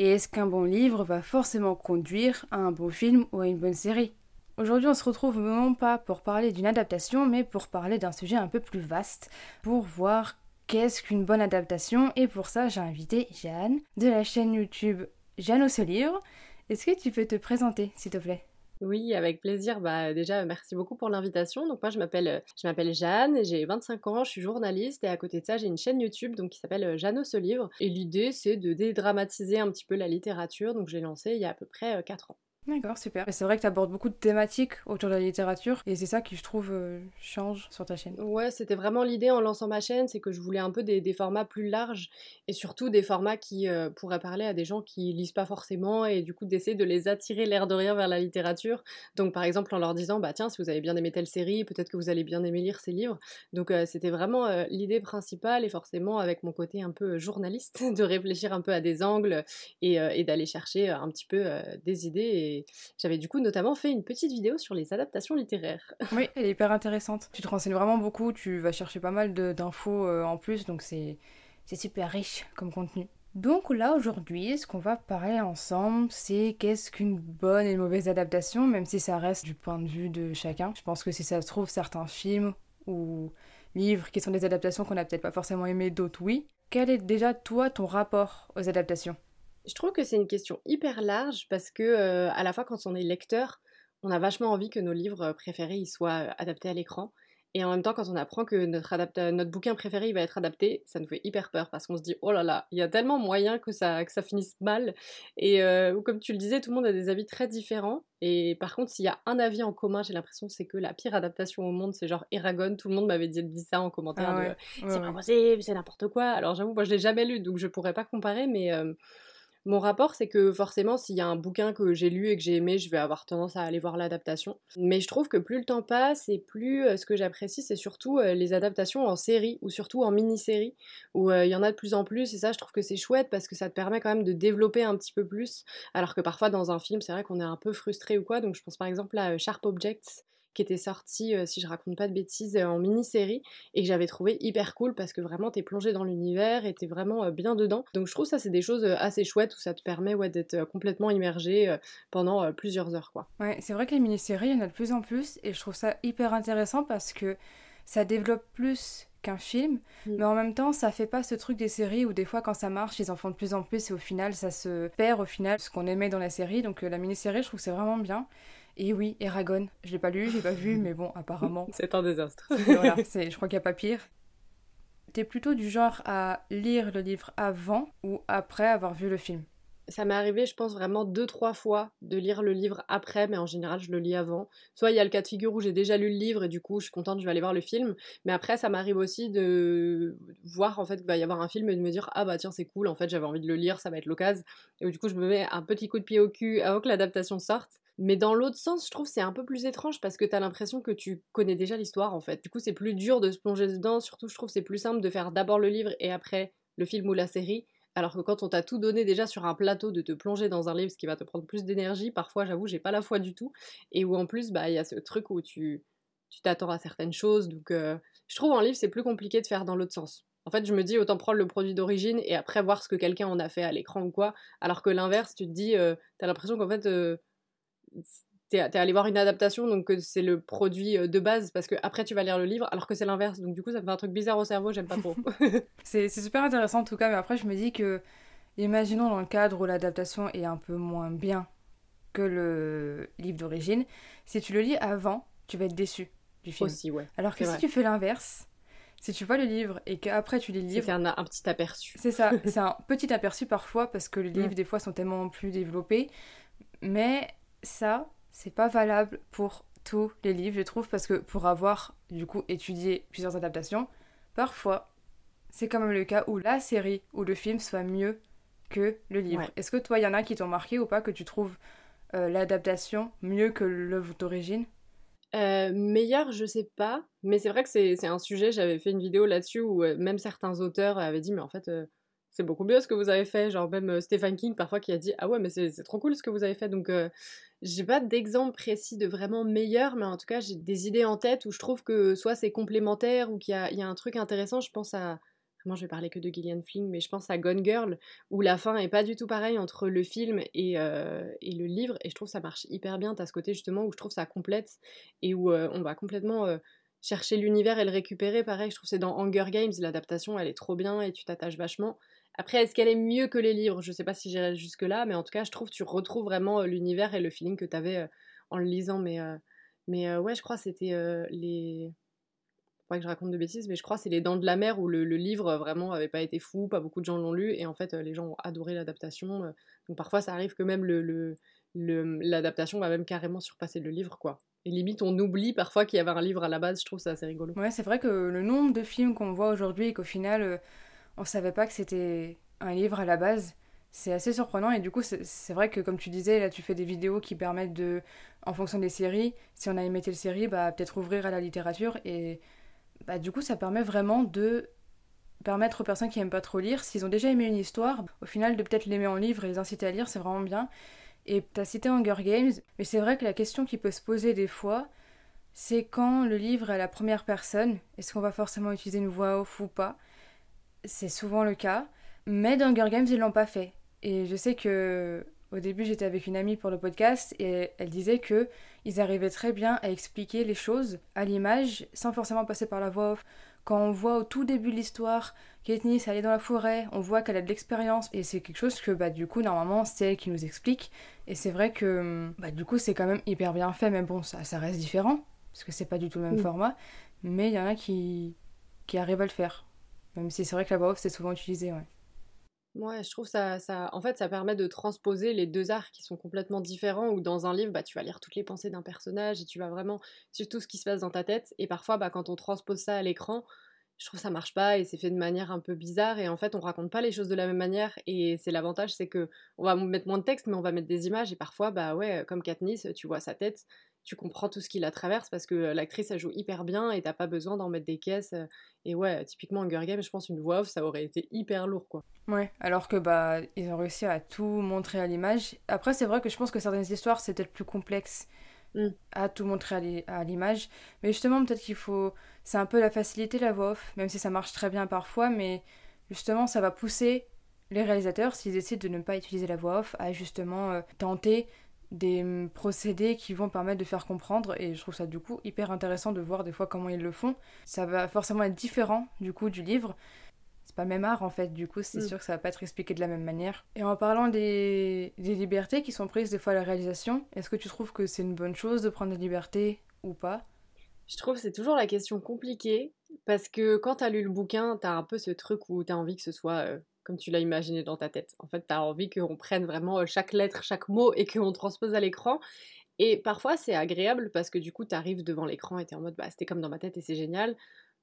Et est-ce qu'un bon livre va forcément conduire à un bon film ou à une bonne série? Aujourd'hui, on se retrouve non pas pour parler d'une adaptation, mais pour parler d'un sujet un peu plus vaste, pour voir qu'est-ce qu'une bonne adaptation. Et pour ça, j'ai invité Jeanne de la chaîne YouTube Jeanne au livre. Est-ce que tu peux te présenter, s'il te plaît? Oui, avec plaisir. Bah, déjà, merci beaucoup pour l'invitation. Donc moi, je m'appelle, je m'appelle Jeanne, j'ai 25 ans, je suis journaliste et à côté de ça, j'ai une chaîne YouTube donc qui s'appelle Jeanne au livre. Et l'idée, c'est de dédramatiser un petit peu la littérature. Donc j'ai lancé il y a à peu près 4 ans. D'accord, super. C'est vrai que tu abordes beaucoup de thématiques autour de la littérature et c'est ça qui, je trouve, euh, change sur ta chaîne. Ouais, c'était vraiment l'idée en lançant ma chaîne, c'est que je voulais un peu des, formats plus larges et surtout des formats qui euh, pourraient parler à des gens qui lisent pas forcément et du coup d'essayer de les attirer l'air de rien vers la littérature. Donc par exemple en leur disant, bah tiens, si vous avez bien aimé telle série, peut-être que vous allez bien aimer lire ces livres. Donc euh, c'était vraiment l'idée principale et forcément avec mon côté un peu journaliste, de réfléchir un peu à des angles et, et d'aller chercher un petit peu des idées et j'avais du coup notamment fait une petite vidéo sur les adaptations littéraires. Oui, elle est hyper intéressante. Tu te renseignes vraiment beaucoup, tu vas chercher pas mal d'infos euh, en plus, donc c'est super riche comme contenu. Donc là aujourd'hui, ce qu'on va parler ensemble, c'est qu'est-ce qu'une bonne et une mauvaise adaptation, même si ça reste du point de vue de chacun. Je pense que si ça se trouve, certains films ou livres qui sont des adaptations qu'on n'a peut-être pas forcément aimé, d'autres oui. Quel est déjà toi ton rapport aux adaptations? Je trouve que c'est une question hyper large parce que euh, à la fois quand on est lecteur, on a vachement envie que nos livres préférés ils soient euh, adaptés à l'écran. Et en même temps, quand on apprend que notre, notre bouquin préféré il va être adapté, ça nous fait hyper peur parce qu'on se dit oh là là, il y a tellement moyen que ça, que ça finisse mal. Et euh, comme tu le disais, tout le monde a des avis très différents. Et par contre, s'il y a un avis en commun, j'ai l'impression c'est que la pire adaptation au monde, c'est genre Eragon. Tout le monde m'avait dit, ça en commentaire. Ah c'est pas possible, c'est n'importe quoi. Alors j'avoue, moi je l'ai jamais lu, donc je pourrais pas comparer, mais mon rapport, c'est que forcément, s'il y a un bouquin que j'ai lu et que j'ai aimé, je vais avoir tendance à aller voir l'adaptation. Mais je trouve que plus le temps passe et plus euh, ce que j'apprécie, c'est surtout euh, les adaptations en série ou surtout en mini-série, où euh, il y en a de plus en plus. Et ça, je trouve que c'est chouette parce que ça te permet quand même de développer un petit peu plus. Alors que parfois, dans un film, c'est vrai qu'on est un peu frustré ou quoi. Donc, je pense par exemple à Sharp Objects qui était sorti, euh, si je raconte pas de bêtises, euh, en mini-série et que j'avais trouvé hyper cool parce que vraiment t'es plongé dans l'univers et t'es vraiment euh, bien dedans. Donc je trouve ça c'est des choses assez chouettes où ça te permet ouais, d'être complètement immergé pendant plusieurs heures quoi. Ouais, c'est vrai que les mini-séries, il y en a de plus en plus et je trouve ça hyper intéressant parce que ça développe plus qu'un film, mm. mais en même temps, ça fait pas ce truc des séries où des fois, quand ça marche, ils en font de plus en plus et au final, ça se perd au final ce qu'on aimait dans la série. Donc la mini-série, je trouve que c'est vraiment bien. Et oui, Eragon, je l'ai pas lu, j'ai pas vu, mais bon, apparemment. C'est un désastre. voilà, je crois qu'il n'y a pas pire. T'es plutôt du genre à lire le livre avant ou après avoir vu le film? Ça m'est arrivé, je pense, vraiment deux, trois fois de lire le livre après, mais en général, je le lis avant. Soit il y a le cas de figure où j'ai déjà lu le livre et du coup, je suis contente, je vais aller voir le film. Mais après, ça m'arrive aussi de voir en fait qu'il va y avoir un film et de me dire, ah bah tiens, c'est cool, en fait, j'avais envie de le lire, ça va être l'occasion. Et du coup, je me mets un petit coup de pied au cul avant que l'adaptation sorte. Mais dans l'autre sens, je trouve c'est un peu plus étrange parce que t'as l'impression que tu connais déjà l'histoire en fait. Du coup, c'est plus dur de se plonger dedans. Surtout, je trouve c'est plus simple de faire d'abord le livre et après le film ou la série. Alors que quand on t'a tout donné déjà sur un plateau, de te plonger dans un livre, ce qui va te prendre plus d'énergie, parfois, j'avoue, j'ai pas la foi du tout. Et où en plus, bah, il y a ce truc où tu tu t'attends à certaines choses. Donc, euh, je trouve en livre, c'est plus compliqué de faire dans l'autre sens. En fait, je me dis autant prendre le produit d'origine et après voir ce que quelqu'un en a fait à l'écran ou quoi. Alors que l'inverse, tu te dis, euh, t'as l'impression qu'en fait, euh, t'es allé voir une adaptation, donc c'est le produit euh, de base, parce que après tu vas lire le livre, alors que c'est l'inverse. Donc du coup, ça me fait un truc bizarre au cerveau, j'aime pas trop. c'est super intéressant en tout cas, mais après je me dis que, imaginons dans le cadre où l'adaptation est un peu moins bien que le livre d'origine, si tu le lis avant, tu vas être déçu du film. Aussi, ouais. Alors que si tu fais l'inverse, si tu vois le livre et qu'après tu lis le livre. C'est un, un, petit aperçu. C'est ça, c'est un petit aperçu parfois parce que les livres des fois sont tellement plus développés. Mais ça, c'est pas valable pour tous les livres, je trouve, parce que pour avoir du coup étudié plusieurs adaptations, parfois c'est quand même le cas où la série ou le film soit mieux que le livre. Est-ce que toi, il y en a qui t'ont marqué ou pas, que tu trouves euh, l'adaptation mieux que l'œuvre d'origine? Euh, meilleur, je sais pas, mais c'est vrai que c'est un sujet, j'avais fait une vidéo là-dessus où euh, même certains auteurs avaient dit, mais en fait, c'est beaucoup mieux ce que vous avez fait, genre même Stephen King parfois qui a dit, ah ouais, mais c'est trop cool ce que vous avez fait, donc j'ai pas d'exemple précis de vraiment meilleur, mais en tout cas, j'ai des idées en tête où je trouve que soit c'est complémentaire ou qu'il y, y a, un truc intéressant, je pense à moi je vais parler que de Gillian Flynn, mais je pense à Gone Girl, où la fin est pas du tout pareille entre le film et, euh, et le livre, et je trouve ça marche hyper bien. T'as ce côté justement où je trouve ça complète, et où euh, on va complètement euh, chercher l'univers et le récupérer. Pareil, je trouve c'est dans Hunger Games, l'adaptation elle est trop bien et tu t'attaches vachement. Après, est-ce qu'elle est mieux que les livres? Je sais pas si j'irai jusque-là, mais en tout cas, je trouve que tu retrouves vraiment l'univers et le feeling que t'avais en le lisant. Mais, mais ouais, je crois que c'était les pas que je raconte de bêtises, mais je crois c'est Les Dents de la Mer où le, livre vraiment avait pas été fou, pas beaucoup de gens l'ont lu, et en fait les gens ont adoré l'adaptation. Euh. donc parfois ça arrive que même l'adaptation le, va même carrément surpasser le livre, quoi. Et limite on oublie parfois qu'il y avait un livre à la base, je trouve ça assez rigolo. Ouais, c'est vrai que le nombre de films qu'on voit aujourd'hui et qu'au final euh, on savait pas que c'était un livre à la base, c'est assez surprenant et du coup c'est vrai que comme tu disais là tu fais des vidéos qui permettent de en fonction des séries si on a aimé telle série bah peut-être ouvrir à la littérature et bah, du coup, ça permet vraiment de permettre aux personnes qui n'aiment pas trop lire, s'ils ont déjà aimé une histoire, au final, de peut-être l'aimer en livre et les inciter à lire, c'est vraiment bien. Et tu as cité Hunger Games, mais c'est vrai que la question qui peut se poser des fois, c'est quand le livre est à la première personne, est-ce qu'on va forcément utiliser une voix off ou pas? C'est souvent le cas, mais dans Hunger Games, ils l'ont pas fait. Et je sais que au début, j'étais avec une amie pour le podcast et elle disait que ils arrivaient très bien à expliquer les choses à l'image sans forcément passer par la voix off. Quand on voit au tout début de l'histoire Katniss aller dans la forêt, on voit qu'elle a de l'expérience et c'est quelque chose que bah du coup normalement c'est elle qui nous explique et c'est vrai que bah du coup c'est quand même hyper bien fait mais bon ça, ça reste différent parce que c'est pas du tout le même format mais il y en a qui qui arrivent à le faire même si c'est vrai que la voix off c'est souvent utilisé ouais. Ouais, je trouve ça, ça, en fait, ça permet de transposer les deux arts qui sont complètement différents. Ou dans un livre, bah, tu vas lire toutes les pensées d'un personnage et tu vas vraiment suivre tout ce qui se passe dans ta tête. Et parfois, bah, quand on transpose ça à l'écran, je trouve ça marche pas et c'est fait de manière un peu bizarre. Et en fait, on raconte pas les choses de la même manière. Et c'est l'avantage, c'est que on va mettre moins de texte, mais on va mettre des images. Et parfois, bah ouais, comme Katniss, tu vois sa tête, tu comprends tout ce qui la traverse parce que l'actrice elle joue hyper bien et t'as pas besoin d'en mettre des caisses. Et ouais, typiquement Hunger Games, je pense une voix off ça aurait été hyper lourd quoi. Ouais, alors que bah ils ont réussi à tout montrer à l'image. Après c'est vrai que je pense que certaines histoires c'est peut-être plus complexe mmh. à tout montrer à l'image, mais justement peut-être qu'il faut, c'est un peu la facilité la voix off, même si ça marche très bien parfois, mais justement ça va pousser les réalisateurs s'ils décident de ne pas utiliser la voix off à justement euh, tenter des mm, procédés qui vont permettre de faire comprendre et je trouve ça du coup hyper intéressant de voir des fois comment ils le font. Ça va forcément être différent du coup du livre. C'est pas le même art en fait, du coup c'est mm. sûr que ça va pas être expliqué de la même manière. Et en parlant des, des libertés qui sont prises des fois à la réalisation, est-ce que tu trouves que c'est une bonne chose de prendre des libertés ou pas? Je trouve que c'est toujours la question compliquée parce que quand t'as lu le bouquin, t'as un peu ce truc où t'as envie que ce soit euh, comme tu l'as imaginé dans ta tête. En fait, tu as envie qu'on prenne vraiment euh, chaque lettre, chaque mot et qu'on transpose à l'écran. Et parfois, c'est agréable parce que du coup, tu arrives devant l'écran et tu es en mode, bah, c'était comme dans ma tête et c'est génial.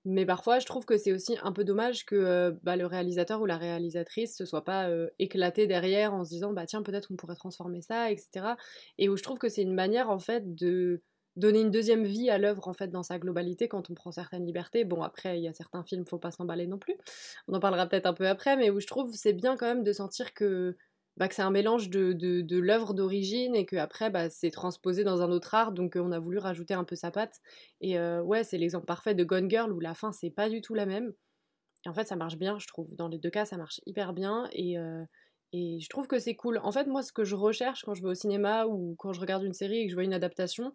Mais parfois, je trouve que c'est aussi un peu dommage que euh, bah, le réalisateur ou la réalisatrice se soit pas euh, éclaté derrière en se disant, bah tiens, peut-être on pourrait transformer ça, etc. Et où je trouve que c'est une manière, en fait, de donner une deuxième vie à l'œuvre en fait dans sa globalité quand on prend certaines libertés. Bon après il y a certains films faut pas s'emballer non plus. On en parlera peut-être un peu après, mais où je trouve c'est bien quand même de sentir que bah, que c'est un mélange de, de, l'œuvre d'origine et que après bah, c'est transposé dans un autre art donc on a voulu rajouter un peu sa patte et euh, ouais c'est l'exemple parfait de Gone Girl où la fin c'est pas du tout la même et en fait ça marche bien je trouve dans les deux cas ça marche hyper bien et euh, et je trouve que c'est cool. En fait, moi, ce que je recherche quand je vais au cinéma ou quand je regarde une série et que je vois une adaptation,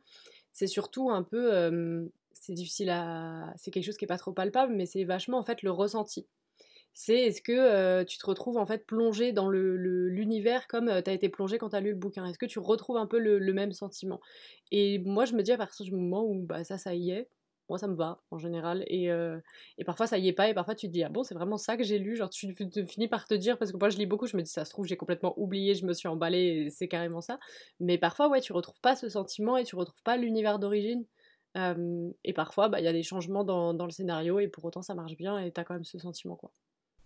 c'est surtout un peu. c'est difficile à. C'est quelque chose qui est pas trop palpable, mais c'est vachement en fait le ressenti. C'est est-ce que tu te retrouves en fait plongé dans l'univers le, comme tu as été plongé quand tu as lu le bouquin? Est-ce que tu retrouves un peu le, même sentiment? Et moi, je me dis à partir du moment où bah, ça, ça y est, moi ça me va en général et, euh, et, parfois ça y est pas et parfois tu te dis ah bon c'est vraiment ça que j'ai lu? Genre tu, finis par te dire parce que moi je lis beaucoup je me dis ça se trouve j'ai complètement oublié je me suis emballée c'est carrément ça mais parfois ouais tu retrouves pas ce sentiment et tu retrouves pas l'univers d'origine. Et parfois bah, il y a des changements dans, dans, le scénario et pour autant ça marche bien et t'as quand même ce sentiment quoi.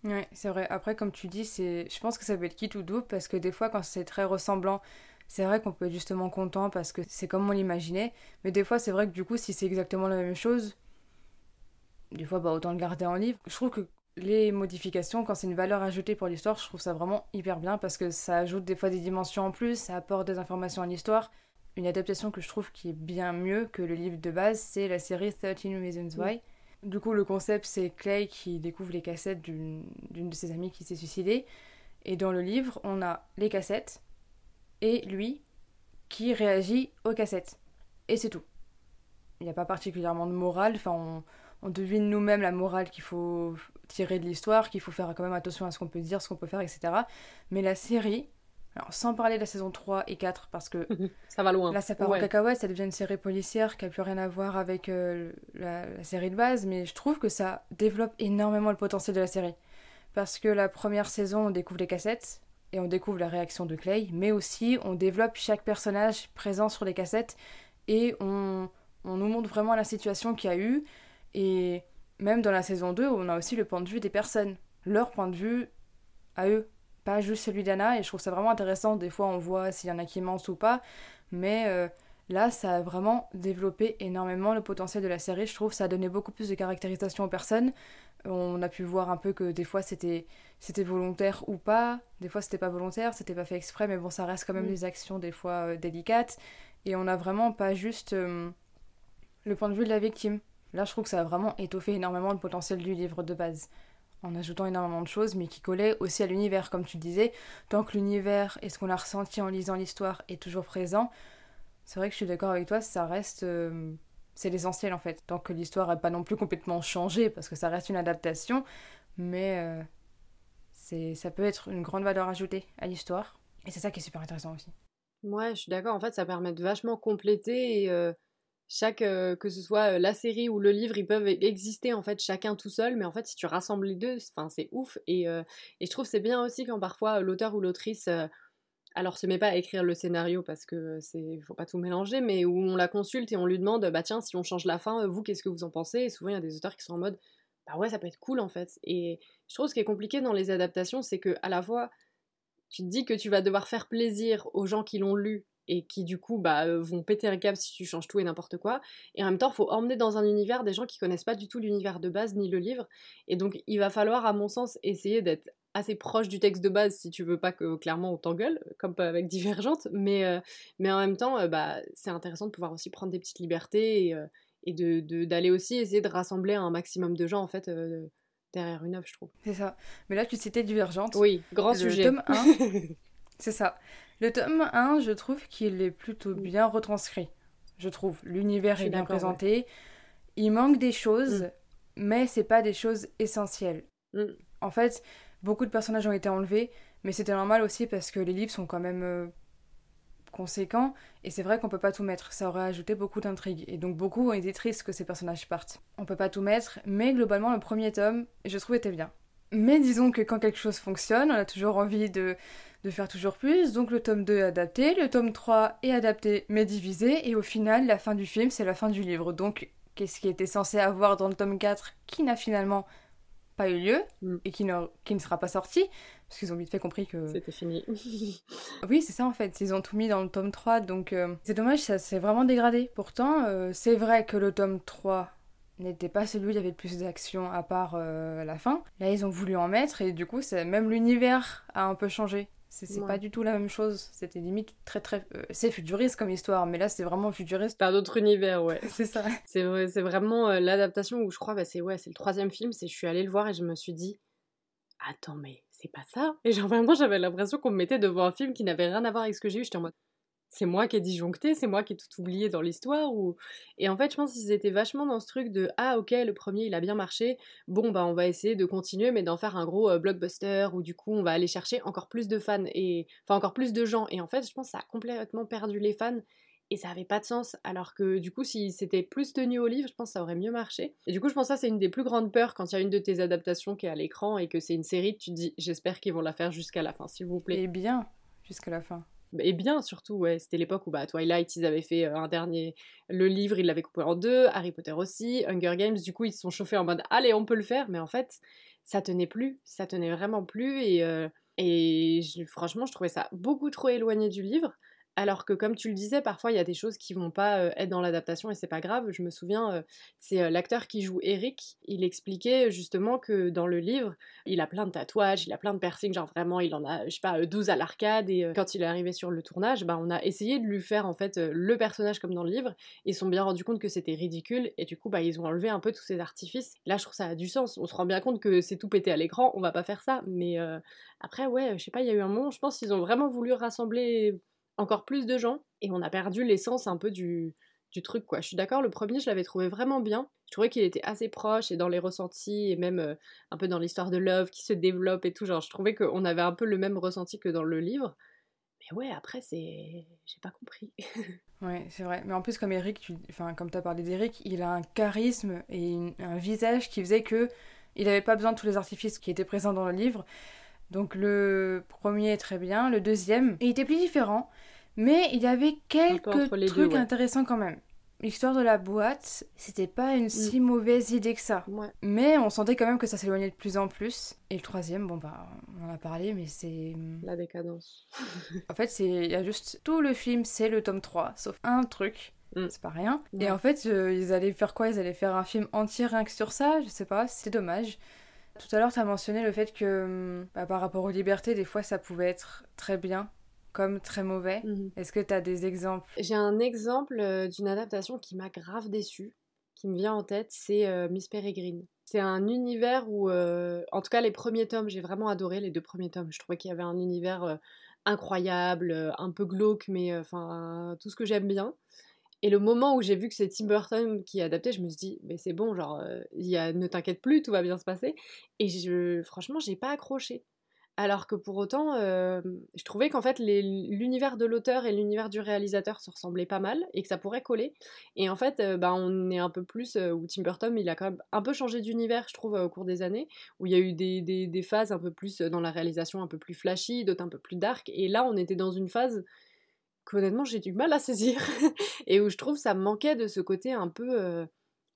Ouais, c'est vrai. Après, comme tu dis, c'est, je pense que ça peut être quitte ou double parce que des fois, quand c'est très ressemblant, c'est vrai qu'on peut être justement content parce que c'est comme on l'imaginait. Mais des fois, c'est vrai que du coup, si c'est exactement la même chose, des fois, bah, autant le garder en livre. Je trouve que les modifications, quand c'est une valeur ajoutée pour l'histoire, je trouve ça vraiment hyper bien parce que ça ajoute des fois des dimensions en plus, ça apporte des informations à l'histoire. Une adaptation que je trouve qui est bien mieux que le livre de base, c'est la série 13 Reasons Why. Du coup, le concept, c'est Clay qui découvre les cassettes d'une de ses amies qui s'est suicidée. Et dans le livre, on a les cassettes et lui qui réagit aux cassettes. Et c'est tout. Il n'y a pas particulièrement de morale. Enfin, on, on devine nous-mêmes la morale qu'il faut tirer de l'histoire, qu'il faut faire quand même attention à ce qu'on peut dire, ce qu'on peut faire, etc. Mais la série, alors, sans parler de la saison 3 et 4, parce que ça va loin. Là, ça part en cacahuète, ça devient une série policière qui n'a plus rien à voir avec euh, la, série de base, mais je trouve que ça développe énormément le potentiel de la série. Parce que la première saison, on découvre les cassettes et on découvre la réaction de Clay, mais aussi on développe chaque personnage présent sur les cassettes et on, on nous montre vraiment la situation qu'il y a eu. Et même dans la saison 2, on a aussi le point de vue des personnes, leur point de vue à eux pas juste celui d'Anna, et je trouve ça vraiment intéressant. Des fois, on voit s'il y en a qui mentent ou pas, mais euh, là, ça a vraiment développé énormément le potentiel de la série. Je trouve ça a donné beaucoup plus de caractérisation aux personnes. On a pu voir un peu que des fois c'était c'était volontaire ou pas, des fois c'était pas volontaire, c'était pas fait exprès, mais bon, ça reste quand même mm. des actions des fois euh, délicates. Et on a vraiment pas juste euh, le point de vue de la victime. Là, je trouve que ça a vraiment étoffé énormément le potentiel du livre de base en ajoutant énormément de choses, mais qui collaient aussi à l'univers, comme tu disais. Tant que l'univers et ce qu'on a ressenti en lisant l'histoire est toujours présent, c'est vrai que je suis d'accord avec toi, ça reste. Euh, c'est l'essentiel en fait. Tant que l'histoire n'est pas non plus complètement changée, parce que ça reste une adaptation, mais euh, c'est ça peut être une grande valeur ajoutée à l'histoire. Et c'est ça qui est super intéressant aussi. Ouais, je suis d'accord. En fait, ça permet de vachement compléter et. Euh, chaque euh, que ce soit la série ou le livre ils peuvent exister en fait chacun tout seul mais en fait si tu rassembles les deux c'est ouf et je trouve c'est bien aussi quand parfois l'auteur ou l'autrice alors se met pas à écrire le scénario parce que c'est faut pas tout mélanger mais où on la consulte et on lui demande bah tiens si on change la fin vous qu'est-ce que vous en pensez? Et souvent il y a des auteurs qui sont en mode bah ouais ça peut être cool en fait et je trouve ce qui est compliqué dans les adaptations c'est que à la fois tu te dis que tu vas devoir faire plaisir aux gens qui l'ont lu et qui du coup bah, euh, vont péter un câble si tu changes tout et n'importe quoi. Et en même temps, il faut emmener dans un univers des gens qui connaissent pas du tout l'univers de base ni le livre. Et donc il va falloir, à mon sens, essayer d'être assez proche du texte de base si tu veux pas que clairement on t'engueule, comme avec Divergente. Mais, euh, mais en même temps, euh, bah, c'est intéressant de pouvoir aussi prendre des petites libertés et, et de, d'aller aussi essayer de rassembler un maximum de gens en fait. derrière une œuvre, je trouve. C'est ça. Mais là, tu citais Divergente. Oui, grand sujet. Tome 1, c'est ça. Le tome 1, je trouve qu'il est plutôt bien retranscrit. Je trouve. L'univers est bien présenté. Il manque des choses, mm. mais c'est pas des choses essentielles. Mm. En fait, beaucoup de personnages ont été enlevés, mais c'était normal aussi parce que les livres sont quand même euh, conséquents, et c'est vrai qu'on peut pas tout mettre. Ça aurait ajouté beaucoup d'intrigues, et donc beaucoup ont été tristes que ces personnages partent. On peut pas tout mettre, mais globalement, le premier tome, je trouve, était bien. Mais disons que quand quelque chose fonctionne, on a toujours envie de faire toujours plus. Donc le tome 2 est adapté, le tome 3 est adapté mais divisé, et au final, la fin du film, c'est la fin du livre. Donc, qu'est-ce qui était censé avoir dans le tome 4 qui n'a finalement pas eu lieu mm. et qui ne, qui ne sera pas sorti parce qu'ils ont vite fait compris que c'était fini. oui, c'est ça en fait, ils ont tout mis dans le tome 3 donc euh, c'est dommage, ça s'est vraiment dégradé. Pourtant, euh, c'est vrai que le tome 3 n'était pas celui où il y avait le plus d'action à part euh, la fin. Là, ils ont voulu en mettre et du coup, même l'univers a un peu changé. C'est pas du tout la même chose. C'était limite très très. Euh, c'est futuriste comme histoire, mais là c'est vraiment futuriste. Par d'autres univers, ouais. c'est ça. C'est c'est vraiment euh, l'adaptation où je crois, bah, c'est ouais, c'est le troisième film. C'est je suis allée le voir et je me suis dit, attends mais c'est pas ça. Et genre vraiment j'avais l'impression qu'on me mettait devant un film qui n'avait rien à voir avec ce que j'ai eu. J'étais en mode, c'est moi qui ai disjoncté, c'est moi qui ai tout oublié dans l'histoire. Ou... Et en fait, je pense qu'ils étaient vachement dans ce truc de Ah, ok, le premier il a bien marché, bon, bah on va essayer de continuer, mais d'en faire un gros blockbuster où du coup on va aller chercher encore plus de fans, et enfin encore plus de gens. Et en fait, je pense que ça a complètement perdu les fans et ça avait pas de sens. Alors que du coup, si c'était plus tenu au livre, je pense que ça aurait mieux marché. Et du coup, je pense que ça, c'est une des plus grandes peurs quand il y a une de tes adaptations qui est à l'écran et que c'est une série, tu te dis J'espère qu'ils vont la faire jusqu'à la fin, s'il vous plaît. Et bien, jusqu'à la fin et bien surtout, ouais. C'était l'époque où bah, Twilight, ils avaient fait euh, un dernier. Le livre, ils l'avaient coupé en deux, Harry Potter aussi, Hunger Games, du coup, ils se sont chauffés en mode allez, on peut le faire, mais en fait, ça tenait plus, ça tenait vraiment plus et, euh, et franchement je trouvais ça beaucoup trop éloigné du livre. Alors que comme tu le disais, parfois il y a des choses qui vont pas être dans l'adaptation et c'est pas grave. Je me souviens, c'est l'acteur qui joue Eric, il expliquait justement que dans le livre, il a plein de tatouages, il a plein de piercings, genre vraiment il en a, je sais pas, 12 à l'arcade et quand il est arrivé sur le tournage, bah, on a essayé de lui faire en fait le personnage comme dans le livre. Ils se sont bien rendus compte que c'était ridicule et du coup bah ils ont enlevé un peu tous ces artifices. Là je trouve ça a du sens. On se rend bien compte que c'est tout pété à l'écran, on va pas faire ça. Mais après ouais, je sais pas, il y a eu un moment, je pense qu'ils ont vraiment voulu rassembler encore plus de gens et on a perdu l'essence un peu du, du truc quoi. Je suis d'accord, le premier je l'avais trouvé vraiment bien. Je trouvais qu'il était assez proche et dans les ressentis et même euh, un peu dans l'histoire de Love qui se développe et tout. Genre je trouvais qu'on avait un peu le même ressenti que dans le livre. Mais ouais, après c'est, j'ai pas compris. ouais, c'est vrai. Mais en plus comme Eric, tu... enfin comme t'as parlé d'Eric, il a un charisme et un visage qui faisait que il n'avait pas besoin de tous les artifices qui étaient présents dans le livre. Donc le premier est très bien, le deuxième, il était plus différent, mais il y avait quelques trucs intéressants quand même. L'histoire de la boîte, c'était pas une si mm. mauvaise idée que ça. Mais on sentait quand même que ça s'éloignait de plus en plus. Et le troisième, bon bah, on en a parlé, mais c'est... La décadence. en fait, il y a juste... Tout le film, c'est le tome 3, sauf un truc. Mm. C'est pas rien. Et en fait, euh, ils allaient faire quoi? Ils allaient faire un film entier rien que sur ça? Je sais pas, c'est dommage. Tout à l'heure, tu as mentionné le fait que hum, bah, par rapport aux libertés, des fois, ça pouvait être très bien comme très mauvais. Mhm. Est-ce que tu as des exemples? J'ai un exemple euh, d'une adaptation qui m'a grave déçue, qui me vient en tête, c'est euh, Miss Peregrine. C'est un univers où, euh, en tout cas les premiers tomes, j'ai vraiment adoré les deux premiers tomes. Je trouvais qu'il y avait un univers incroyable, un peu glauque, mais enfin tout ce que j'aime bien. Et le moment où j'ai vu que c'est Tim Burton qui adapté, je me suis dit, mais c'est bon, genre, a, ne t'inquiète plus, tout va bien se passer. Et je, franchement, j'ai pas accroché. Alors que pour autant, je trouvais qu'en fait, l'univers de l'auteur et l'univers du réalisateur se ressemblaient pas mal et que ça pourrait coller. Et en fait, bah, on est un peu plus où Tim Burton, il a quand même un peu changé d'univers, je trouve, au cours des années, où il y a eu des, des, phases un peu plus dans la réalisation, un peu plus flashy, d'autres un peu plus dark. Et là, on était dans une phase qu'honnêtement j'ai du mal à saisir. Et où je trouve ça manquait de ce côté un peu euh,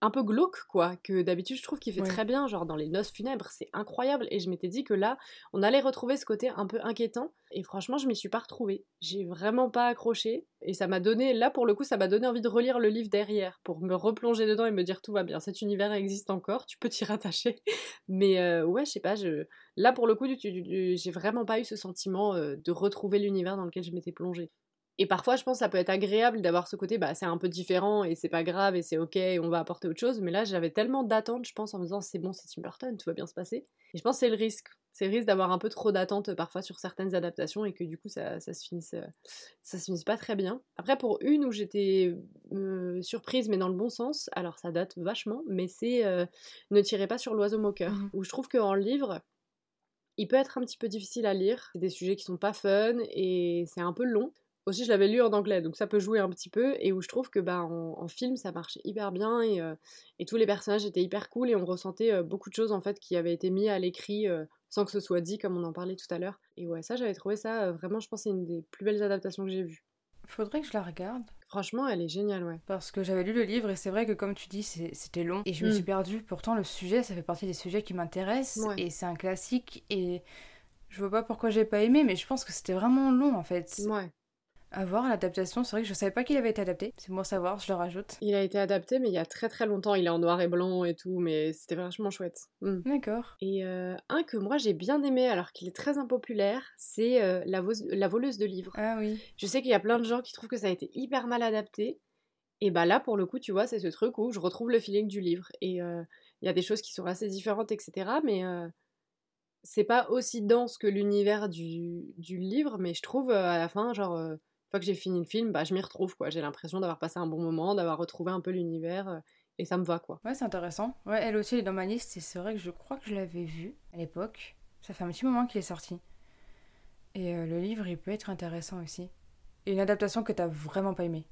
un peu glauque quoi que d'habitude je trouve qu'il fait très bien genre dans les noces funèbres c'est incroyable. Et je m'étais dit que là on allait retrouver ce côté un peu inquiétant. Et franchement je m'y suis pas retrouvée. J'ai vraiment pas accroché. Et ça m'a donné là pour le coup ça m'a donné envie de relire le livre derrière pour me replonger dedans et me dire tout va bien cet univers existe encore tu peux t'y rattacher. Mais euh, ouais je sais pas je là pour le coup j'ai vraiment pas eu ce sentiment euh, de retrouver l'univers dans lequel je m'étais plongée et parfois, je pense que ça peut être agréable d'avoir ce côté, bah, c'est un peu différent et c'est pas grave et c'est ok, on va apporter autre chose. Mais là, j'avais tellement d'attentes, je pense, en me disant c'est bon, c'est Tim Burton, tout va bien se passer. Et je pense que c'est le risque. C'est le risque d'avoir un peu trop d'attentes parfois sur certaines adaptations et que du coup, ça, ça, se, finisse, ça se finisse pas très bien. Après, pour une où j'étais euh, surprise, mais dans le bon sens, alors ça date vachement, mais c'est euh, Ne tirez pas sur l'oiseau moqueur, mmh où je trouve qu'en livre, il peut être un petit peu difficile à lire. C'est des sujets qui sont pas fun et c'est un peu long. Aussi, je l'avais lu en anglais, donc ça peut jouer un petit peu, et où je trouve que bah, en, film, ça marchait hyper bien, et, euh, et, tous les personnages étaient hyper cool, et on ressentait euh, beaucoup de choses en fait qui avaient été mis à l'écrit euh, sans que ce soit dit, comme on en parlait tout à l'heure. Et ouais, ça, j'avais trouvé ça vraiment, je pense, c'est une des plus belles adaptations que j'ai vues. Faudrait que je la regarde. Franchement, elle est géniale, ouais. Parce que j'avais lu le livre et c'est vrai que comme tu dis, c'était long et je me suis mm. perdue. Pourtant, le sujet, ça fait partie des sujets qui m'intéressent et c'est un classique et je vois pas pourquoi j'ai pas aimé, mais je pense que c'était vraiment long en fait. Ouais à voir l'adaptation. C'est vrai que je savais pas qu'il avait été adapté. C'est bon à savoir, je le rajoute. Il a été adapté, mais il y a très très longtemps. Il est en noir et blanc et tout, mais c'était vachement chouette. Hmm. D'accord. Et euh, un que moi j'ai bien aimé, alors qu'il est très impopulaire, c'est euh, la, la, voleuse de livres. Ah oui. Je sais qu'il y a plein de gens qui trouvent que ça a été hyper mal adapté. Et bah là, pour le coup, tu vois, c'est ce truc où je retrouve le feeling du livre. Et euh, il y a des choses qui sont assez différentes, etc. Mais c'est pas aussi dense que l'univers du, du, livre, mais je trouve à la fin, genre fois que j'ai fini le film, bah, je m'y retrouve, quoi. J'ai l'impression d'avoir passé un bon moment, d'avoir retrouvé un peu l'univers, euh, et ça me va, quoi. Ouais, c'est intéressant. Ouais, elle aussi, elle est dans ma liste, et c'est vrai que je crois que je l'avais vue à l'époque. Ça fait un petit moment qu'il est sorti. Et euh, le livre, il peut être intéressant aussi. Et une adaptation que t'as vraiment pas aimée.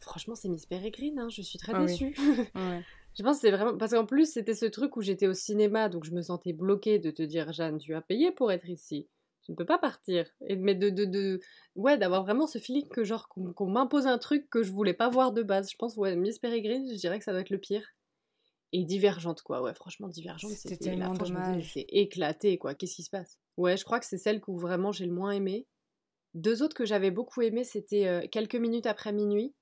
Franchement, c'est Miss Peregrine, hein, je suis très ah déçue. Je pense que c'est vraiment. Parce qu'en plus, c'était ce truc où j'étais au cinéma, donc je me sentais bloquée de te dire, Jeanne, tu as payé pour être ici tu ne peux pas partir. Et, mais de, de, de ouais, d'avoir vraiment ce feeling que genre qu'on m'impose un truc que je voulais pas voir de base. Je pense, ouais, Miss Peregrine, je dirais que ça doit être le pire. et Divergente, quoi. Ouais, franchement, Divergente, C'était tellement là, dommage. C'est éclaté, quoi. Qu'est-ce qui se passe? Ouais, je crois que c'est celle que vraiment j'ai le moins aimé. Deux autres que j'avais beaucoup aimé, c'était euh, Quelques minutes après minuit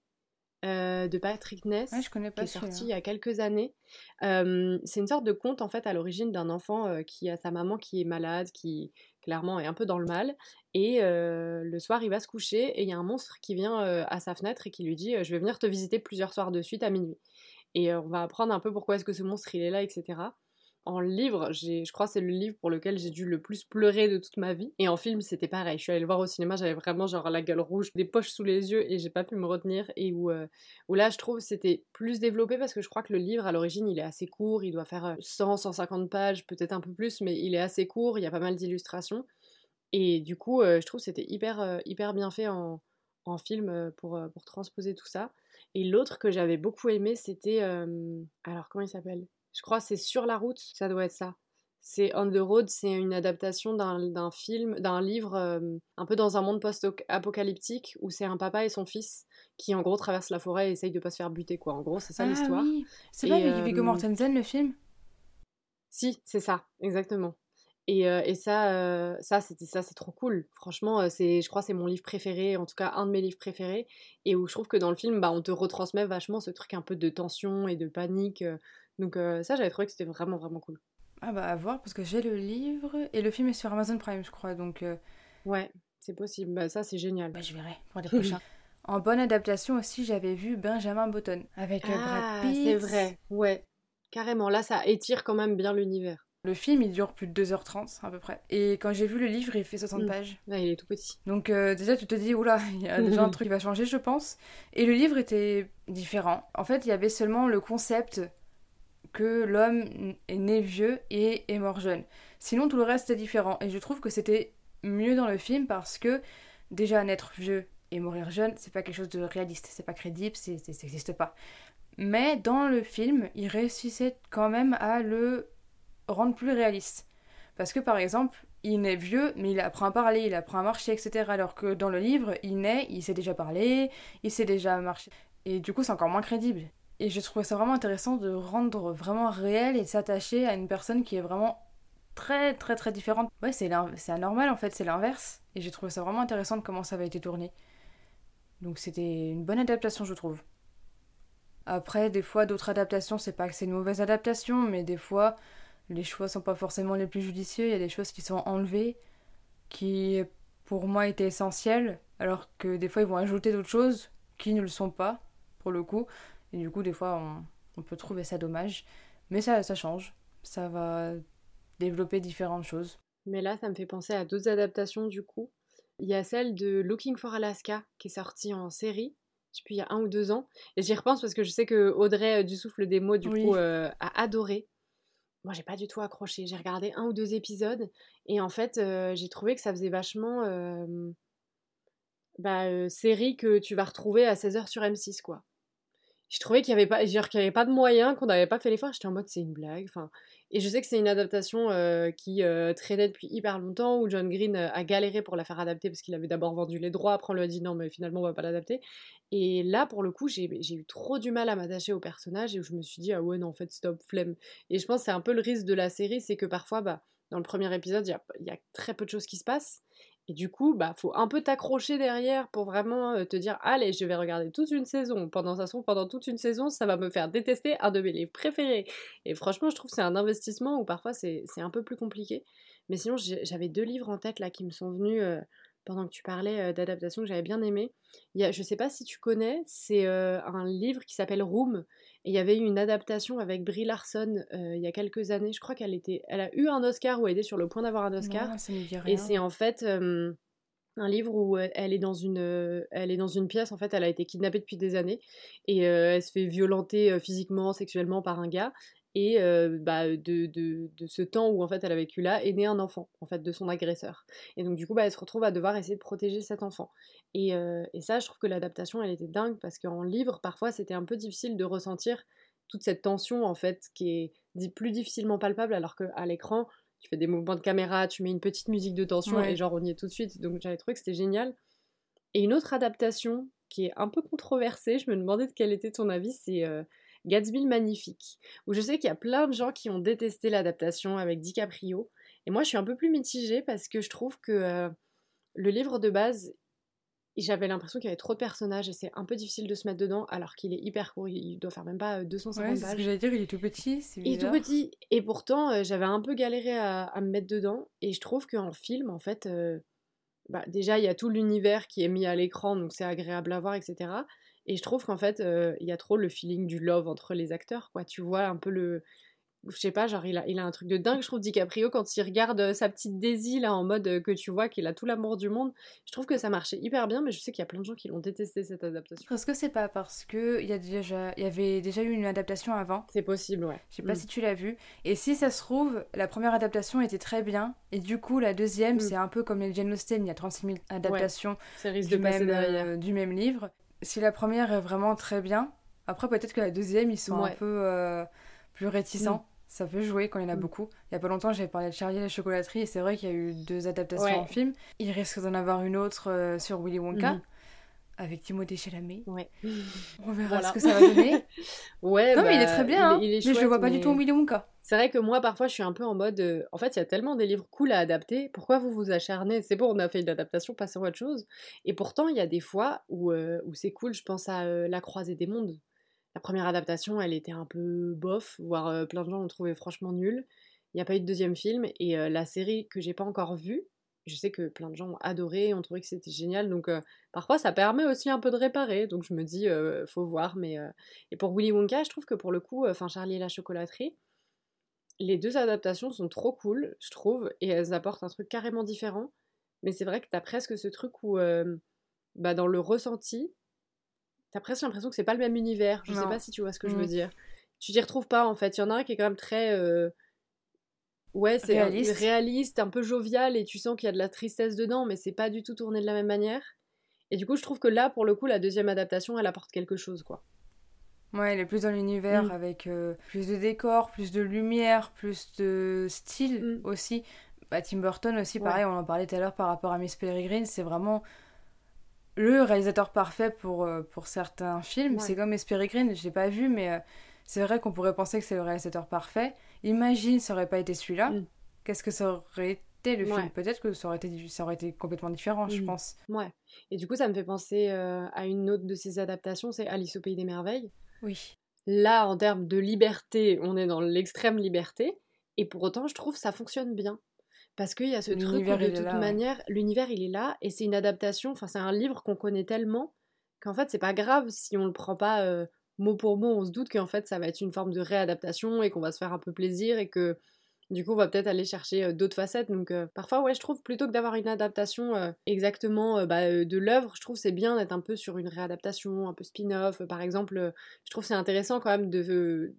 euh, de Patrick Ness, Ouais, je connais qui pas est sorti il y a quelques années. Euh, c'est une sorte de conte en fait à l'origine d'un enfant euh, qui a sa maman qui est malade, qui clairement est un peu dans le mal, et euh, le soir il va se coucher et il y a un monstre qui vient euh, à sa fenêtre et qui lui dit euh, je vais venir te visiter plusieurs soirs de suite à minuit. Et on va apprendre un peu pourquoi est-ce que ce monstre il est là, etc. En livre, je crois c'est le livre pour lequel j'ai dû le plus pleurer de toute ma vie. Et en film, c'était pareil. Je suis allée le voir au cinéma, j'avais vraiment genre la gueule rouge, des poches sous les yeux et j'ai pas pu me retenir. Et où, euh, là, je trouve c'était plus développé parce que je crois que le livre à l'origine, il est assez court, il doit faire euh, 100, 150 pages, peut-être un peu plus, mais il est assez court, il y a pas mal d'illustrations. Et du coup, euh, je trouve c'était hyper, euh, hyper bien fait en, film euh, pour, euh, transposer tout ça. Et l'autre que j'avais beaucoup aimé, c'était. euh, alors, comment il s'appelle? Je crois que c'est Sur la route, ça doit être ça. C'est On the Road, c'est une adaptation d'un d'un film, d'un livre euh, un peu dans un monde post-apocalyptique où c'est un papa et son fils qui en gros traversent la forêt et essayent de pas se faire buter quoi. En gros, c'est ça Ah l'histoire. oui, c'est Et, pas avec Viggo euh, Mortensen le film? Si, c'est ça, exactement. Et, euh, et ça, euh, ça c'était ça, c'est trop cool. Franchement, c'est, je crois, que c'est mon livre préféré, en tout cas un de mes livres préférés, et où je trouve que dans le film, bah, on te retransmet vachement ce truc un peu de tension et de panique. Donc euh, ça, j'avais trouvé que c'était vraiment vraiment cool. Ah bah à voir parce que j'ai le livre et le film est sur Amazon Prime je crois donc euh, Ouais, c'est possible. Bah, ça, c'est génial. bah, je verrai pour les prochains. En bonne adaptation aussi j'avais vu Benjamin Button avec euh, ah, Brad Pitt. c'est vrai. Ouais, carrément. Là, ça étire quand même bien l'univers. Le film il dure plus de 2h30 à peu près. Et quand j'ai vu le livre il fait 60 Mm. pages. Il est tout petit. Donc euh, déjà tu te dis oula il y a déjà un truc qui va changer je pense. Et le livre était différent. En fait il y avait seulement le concept que l'homme est né vieux et est mort jeune. Sinon tout le reste est différent. Et je trouve que c'était mieux dans le film parce que déjà naître vieux et mourir jeune c'est pas quelque chose de réaliste, c'est pas crédible, c'est, c'est- ça n'existe pas. Mais dans le film il réussissait quand même à le rendre plus réaliste. Parce que par exemple, il naît vieux, mais il apprend à parler, il apprend à marcher, etc. Alors que dans le livre, il naît, il sait déjà parler, il sait déjà marcher. Et du coup, c'est encore moins crédible. Et je trouvais ça vraiment intéressant de rendre vraiment réel et de s'attacher à une personne qui est vraiment très très très différente. Ouais, c'est anormal en fait, c'est l'inverse. Et j'ai trouvé ça vraiment intéressant de comment ça avait été tourné. Donc c'était une bonne adaptation, je trouve. Après, des fois, d'autres adaptations, c'est pas que c'est une mauvaise adaptation, mais des fois, les choix sont pas forcément les plus judicieux. Il y a des choses qui sont enlevées, qui pour moi étaient essentielles, alors que des fois, ils vont ajouter d'autres choses qui ne le sont pas, pour le coup. Et du coup, des fois, on, on peut trouver ça dommage. Mais ça, ça change. Ça va développer différentes choses. Mais là, ça me fait penser à d'autres adaptations du coup. Il y a celle de Looking for Alaska qui est sortie en série, plus, il y a un ou deux ans. Et j'y repense parce que je sais que Audrey euh, du Souffle des mots, du Oui. coup, euh, a adoré. Moi, j'ai pas du tout accroché. J'ai regardé un ou deux épisodes et en fait, euh, j'ai trouvé que ça faisait vachement euh, bah, série que tu vas retrouver à 16h sur M6, quoi. Je trouvais qu'il n'y avait, pas- avait pas de moyens, qu'on n'avait pas fait l'effort. J'étais en mode, c'est une blague. Enfin, et je sais que c'est une adaptation euh, qui euh, traînait depuis hyper longtemps, où John Green euh, a galéré pour la faire adapter parce qu'il avait d'abord vendu les droits, après on lui a dit non, mais finalement on va pas l'adapter. Et là, pour le coup, j'ai eu trop du mal à m'attacher au personnage et où je me suis dit, ah ouais, non, en fait, stop, flemme. Et je pense que c'est un peu le risque de la série, c'est que parfois, bah, dans le premier épisode, il y y a très peu de choses qui se passent. Et du coup, bah, faut un peu t'accrocher derrière pour vraiment te dire, allez, je vais regarder toute une saison. Pendant ça, toute une saison, ça va me faire détester un de mes livres préférés. Et franchement, je trouve que c'est un investissement où parfois c'est un peu plus compliqué. Mais sinon, j'avais deux livres en tête là qui me sont venus pendant que tu parlais d'adaptation que j'avais bien aimé. Il y a, je sais pas si tu connais, c'est un livre qui s'appelle Room. Et il y avait eu une adaptation avec Brie Larson euh, il y a quelques années. Je crois qu'elle était, elle a eu un Oscar ou elle était sur le point d'avoir un Oscar. Ça Et c'est en fait euh, un livre où euh, elle est dans une, elle est dans une pièce. En fait, elle a été kidnappée depuis des années et euh, elle se fait violenter physiquement, sexuellement par un gars. Et euh, bah, de, de, de ce temps où en fait elle a vécu là est né un enfant en fait de son agresseur. Et donc du coup bah, elle se retrouve à devoir essayer de protéger cet enfant. Et, euh, et ça je trouve que l'adaptation elle était dingue parce qu'en livre parfois c'était un peu difficile de ressentir toute cette tension en fait qui est plus difficilement palpable alors qu'à l'écran tu fais des mouvements de caméra, tu mets une petite musique de tension Ouais. et genre on y est tout de suite. Donc j'avais trouvé que c'était génial. Et une autre adaptation qui est un peu controversée, je me demandais de quel était ton avis, c'est euh, Gatsby le Magnifique, où je sais qu'il y a plein de gens qui ont détesté l'adaptation avec DiCaprio. Et moi, je suis un peu plus mitigée parce que je trouve que euh, le livre de base, j'avais l'impression qu'il y avait trop de personnages et c'est un peu difficile de se mettre dedans alors qu'il est hyper court. Il doit faire même pas 250 ouais, pages. ce que j'allais dire, il est tout petit. il est tout petit. Et pourtant, euh, j'avais un peu galéré à, me mettre dedans. Et je trouve qu'en film, en fait, euh, bah, déjà, il y a tout l'univers qui est mis à l'écran, donc c'est agréable à voir, etc. Et je trouve qu'en fait, euh, il y a trop le feeling du love entre les acteurs, quoi. Tu vois un peu le, je sais pas, genre il a, il a un truc de dingue, je trouve, DiCaprio, quand il regarde euh, sa petite Daisy, là, en mode euh, que tu vois qu'il a tout l'amour du monde. Je trouve que ça marchait hyper bien, mais je sais qu'il y a plein de gens qui l'ont détesté, cette adaptation. Est-ce que c'est pas parce que il y, a déjà, y avait déjà eu une adaptation avant? C'est possible, ouais. Je sais pas mm. si tu l'as vu. Et si ça se trouve, la première adaptation était très bien, et du coup, la deuxième, mm. c'est un peu comme les Jane Austen, il y a 36 000 adaptations risque du, de même, euh, du même livre. Si la première est vraiment très bien, après peut-être que la deuxième, ils sont un peu plus réticents. Mm ça peut jouer quand il y en a mm. beaucoup. Il y a pas longtemps, j'avais parlé de Charlie et la chocolaterie et c'est vrai qu'il y a eu deux adaptations en film. Il risque d'en avoir une autre euh, sur Willy Wonka. Mhm. Avec Timothée Chalamet. Ouais. On verra ce que ça va donner. ouais, non, mais il est bah, très bien. Hein. mais je le vois pas du tout en Willy Wonka. C'est vrai que moi, parfois, je suis un peu en mode. Euh, en fait, il y a tellement des livres cool à adapter. Pourquoi vous vous acharnez? C'est bon, on a fait une adaptation, passez à autre chose. Et pourtant, il y a des fois où, euh, où c'est cool. Je pense à La Croisée des Mondes la première adaptation, elle était un peu bof, voire euh, plein de gens l'ont trouvé franchement nulle. Il n'y a pas eu de deuxième film et euh, la série que j'ai pas encore vue, je sais que plein de gens ont adoré, ont trouvé que c'était génial, donc euh, parfois ça permet aussi un peu de réparer, donc je me dis, faut voir, mais... Et pour Willy Wonka, je trouve que pour le coup, enfin Charlie et la chocolaterie, les deux adaptations sont trop cool, je trouve, et elles apportent un truc carrément différent, mais c'est vrai que t'as presque ce truc où, bah, dans le ressenti, t'as presque l'impression que c'est pas le même univers. Je sais pas si tu vois ce que je veux mm. dire. Tu t'y retrouves pas en fait. Il y en a un qui est quand même très. Ouais, c'est réaliste. réaliste, un peu jovial et tu sens qu'il y a de la tristesse dedans, mais c'est pas du tout tourné de la même manière. Et du coup, je trouve que là, pour le coup, la deuxième adaptation, elle apporte quelque chose, quoi. Ouais, elle est plus dans l'univers mm. avec euh, plus de décors, plus de lumière, plus de style mm. aussi. Bah, Tim Burton aussi, pareil, on en parlait tout à l'heure par rapport à Miss Peregrine, c'est vraiment le réalisateur parfait pour, euh, pour certains films. C'est comme Esprit Green, je l'ai pas vu, mais euh, c'est vrai qu'on pourrait penser que c'est le réalisateur parfait. Imagine, ça aurait pas été celui-là. Mm. Qu'est-ce que ça aurait été le film? Peut-être que ça aurait, été, ça aurait été complètement différent, je mm. pense. Ouais. Et du coup, ça me fait penser euh, à une autre de ses adaptations, c'est Alice au Pays des Merveilles. Oui. Là, en termes de liberté, on est dans l'extrême liberté. Et pour autant, je trouve que ça fonctionne bien. Parce qu'il y a ce truc où, de toute manière, l'univers il est là et c'est une adaptation, enfin c'est un livre qu'on connaît tellement qu'en fait c'est pas grave si on le prend pas euh, mot pour mot, on se doute qu'en fait ça va être une forme de réadaptation et qu'on va se faire un peu plaisir et que du coup on va peut-être aller chercher euh, d'autres facettes. Donc euh, parfois ouais je trouve plutôt que d'avoir une adaptation exactement bah, de l'œuvre, je trouve c'est bien d'être un peu sur une réadaptation, un peu spin-off. Par exemple, je trouve c'est intéressant quand même de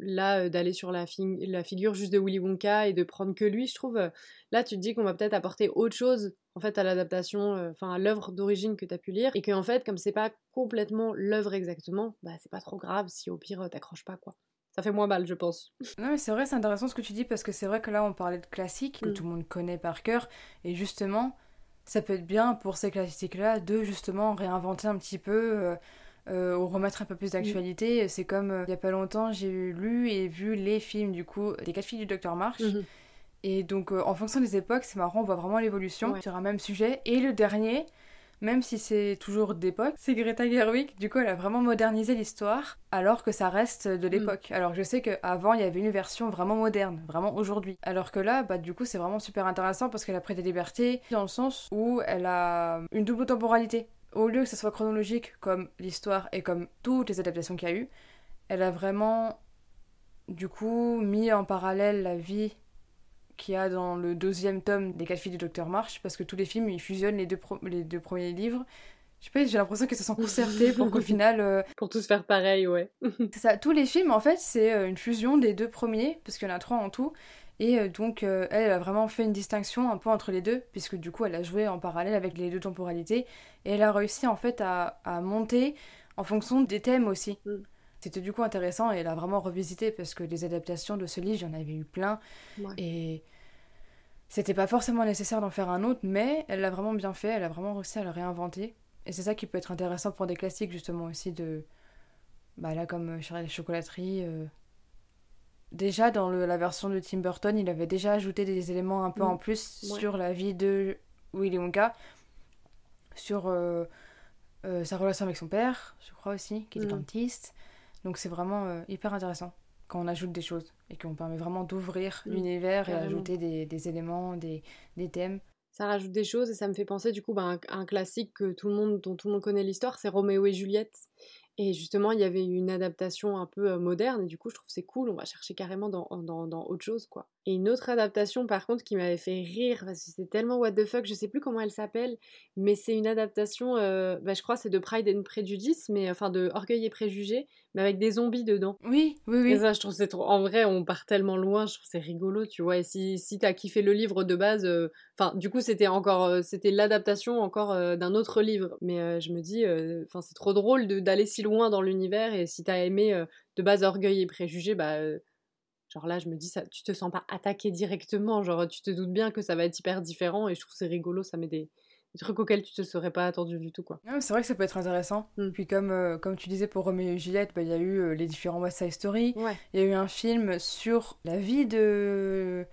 là euh, d'aller sur la, la, figure juste de Willy Wonka et de prendre que lui, je trouve, euh, là tu te dis qu'on va peut-être apporter autre chose en fait à l'adaptation, euh, enfin à l'œuvre d'origine que tu as pu lire, et qu'en fait, comme c'est pas complètement l'œuvre exactement, bah c'est pas trop grave si au pire t'accroches pas quoi. Ça fait moins mal, je pense. Non, mais c'est vrai, c'est intéressant ce que tu dis parce que c'est vrai que là on parlait de classiques que mm. tout le monde connaît par cœur, et justement, ça peut être bien pour ces classiques-là de justement réinventer un petit peu euh, ou remettre un peu plus d'actualité. C'est comme euh, il y a pas longtemps, j'ai lu et vu les films du coup des quatre filles du Docteur March. Mhm. Et donc euh, en fonction des époques, c'est marrant, on voit vraiment l'évolution sur un même sujet. Et le dernier, même si c'est toujours d'époque, c'est Greta Gerwig. Du coup, elle a vraiment modernisé l'histoire, alors que ça reste de mhm. l'époque. Alors je sais qu'avant, il y avait une version vraiment moderne, vraiment aujourd'hui. Alors que là, bah du coup, c'est vraiment super intéressant parce qu'elle a pris des libertés dans le sens où elle a une double temporalité au lieu que ce soit chronologique comme l'histoire et comme toutes les adaptations qu'il y a eu, elle a vraiment du coup mis en parallèle la vie qu'il y a dans le deuxième tome des quatre filles du Docteur March, parce que tous les films ils fusionnent les deux, les deux premiers livres. Je sais pas, j'ai l'impression qu'ils se sont concertés pour qu'au final. Euh, pour tous faire pareil, ouais. c'est ça, tous les films en fait c'est euh, une fusion des deux premiers, parce qu'il y en a trois en tout, et euh, donc, euh, elle, a vraiment fait une distinction un peu entre les deux, puisque du coup, elle a joué en parallèle avec les deux temporalités. Et elle a réussi en fait à, monter en fonction des thèmes aussi. Mm. C'était du coup intéressant et elle a vraiment revisité parce que les adaptations de ce livre, j'en avais eu plein. Et c'était pas forcément nécessaire d'en faire un autre, mais elle l'a vraiment bien fait, elle a vraiment réussi à le réinventer. Et c'est ça qui peut être intéressant pour des classiques justement aussi de bah là, comme Charlie la chocolaterie. Déjà, dans le- la version de Tim Burton, il avait déjà ajouté des éléments un peu Mm. en plus Ouais. sur la vie de Willy Wonka, sur euh, euh, sa relation avec son père, je crois aussi, qui était Mm. dentiste. Donc c'est vraiment euh, hyper intéressant quand on ajoute des choses et qu'on permet vraiment d'ouvrir Mm, l'univers et ajouter des, des éléments, des, des thèmes. Ça rajoute des choses et ça me fait penser du coup bah, à un, un classique que tout le monde, dont tout le monde connaît l'histoire, c'est Roméo et Juliette. Et justement, il y avait une adaptation un peu moderne et du coup, je trouve c'est cool, on va chercher carrément dans, dans, dans autre chose quoi. Et une autre adaptation par contre qui m'avait fait rire parce que c'était tellement what the fuck, je sais plus comment elle s'appelle, mais c'est une adaptation, euh, bah, je crois c'est de Pride and Prejudice, mais enfin de Orgueil et Préjugés, mais avec des zombies dedans. Oui, oui, Et oui. ça, je trouve c'est trop. En vrai, on part tellement loin, je trouve c'est rigolo, tu vois. Et si, si t'as kiffé le livre de base, euh, enfin, du coup, c'était encore, euh, c'était l'adaptation encore euh, d'un autre livre. Mais euh, je me dis, euh, enfin, c'est trop drôle d'aller si loin dans l'univers. Et si t'as aimé euh, de base Orgueil et Préjugés, bah, euh, genre là, je me dis, ça, tu te sens pas attaqué directement. Genre, tu te doutes bien que ça va être hyper différent. Et je trouve c'est rigolo, ça met des, des trucs auxquels tu te serais pas attendu du tout, quoi. Ouais, c'est vrai que ça peut être intéressant. Mm. Puis comme, euh, comme tu disais pour Roméo et Juliette, bah, il y a eu euh, les différents West Side Story. Ouais. Il y a eu un film sur la vie de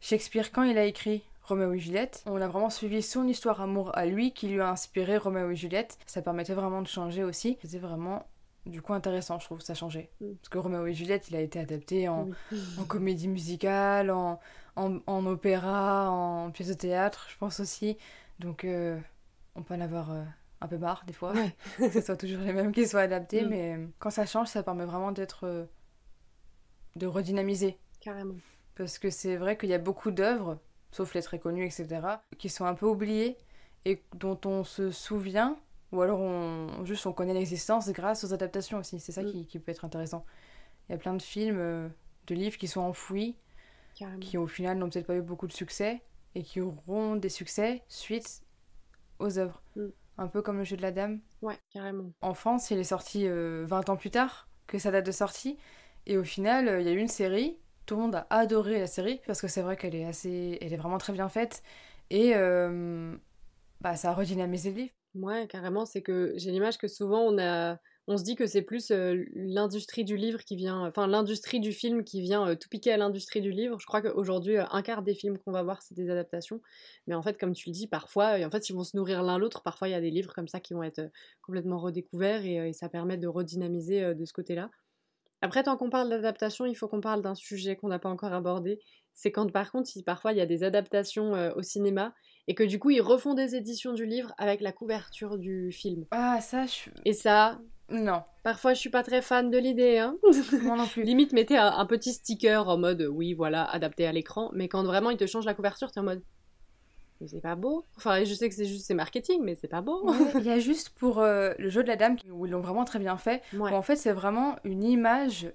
Shakespeare quand il a écrit Roméo et Juliette. On a vraiment suivi son histoire amour à lui qui lui a inspiré Roméo et Juliette. Ça permettait vraiment de changer aussi. C'était vraiment du coup intéressant, je trouve, ça changeait. Mm. Parce que Roméo et Juliette, il a été adapté en, comédie musicale, en, en, en opéra, en pièce de théâtre, je pense aussi. Donc euh, on peut en avoir euh, un peu marre des fois, Ouais. que ce soit toujours les mêmes qui soient adaptés, Mm. mais euh, quand ça change, ça permet vraiment d'être... euh, de redynamiser. Carrément. Parce que c'est vrai qu'il y a beaucoup d'œuvres, sauf les très connues, etc., qui sont un peu oubliées et dont on se souvient, ou alors on, juste on connaît l'existence grâce aux adaptations aussi. C'est ça Mm. qui, qui peut être intéressant. Il y a plein de films, euh, de livres qui sont enfouis, Carrément. qui au final n'ont peut-être pas eu beaucoup de succès et qui auront des succès suite aux œuvres. Mm. Un peu comme le jeu de la dame. Ouais, carrément. En France, il est sorti euh, 20 ans plus tard que sa date de sortie. Et au final, euh, il y a eu une série. Tout le monde a adoré la série parce que c'est vrai qu'elle est assez, elle est vraiment très bien faite. Et euh, bah, ça a redynamisé le livre. Ouais, carrément, c'est que j'ai l'image que souvent on a, on se dit que c'est plus l'industrie du livre qui vient, enfin l'industrie du film qui vient tout piquer à l'industrie du livre. Je crois qu'aujourd'hui, un quart des films qu'on va voir, c'est des adaptations. Mais en fait, comme tu le dis, parfois, en fait, ils vont se nourrir l'un l'autre. Parfois, il y a des livres comme ça qui vont être complètement redécouverts et, ça permet de redynamiser de ce côté-là. Après, tant qu'on parle d'adaptation, il faut qu'on parle d'un sujet qu'on n'a pas encore abordé. C'est quand, par contre, parfois il y a des adaptations au cinéma et que du coup ils refont des éditions du livre avec la couverture du film. Ah, ça, je... Et ça, Non, parfois je suis pas très fan de l'idée. Hein moi non plus. Limite, mettez un, un petit sticker en mode oui, voilà, adapté à l'écran, mais quand vraiment ils te changent la couverture, t'es en mode. Mais c'est pas beau. Enfin, je sais que c'est juste c'est marketing, mais c'est pas beau. Ouais, Il y a juste pour euh, le jeu de la dame où ils l'ont vraiment très bien fait. Ouais. où en fait, c'est vraiment une image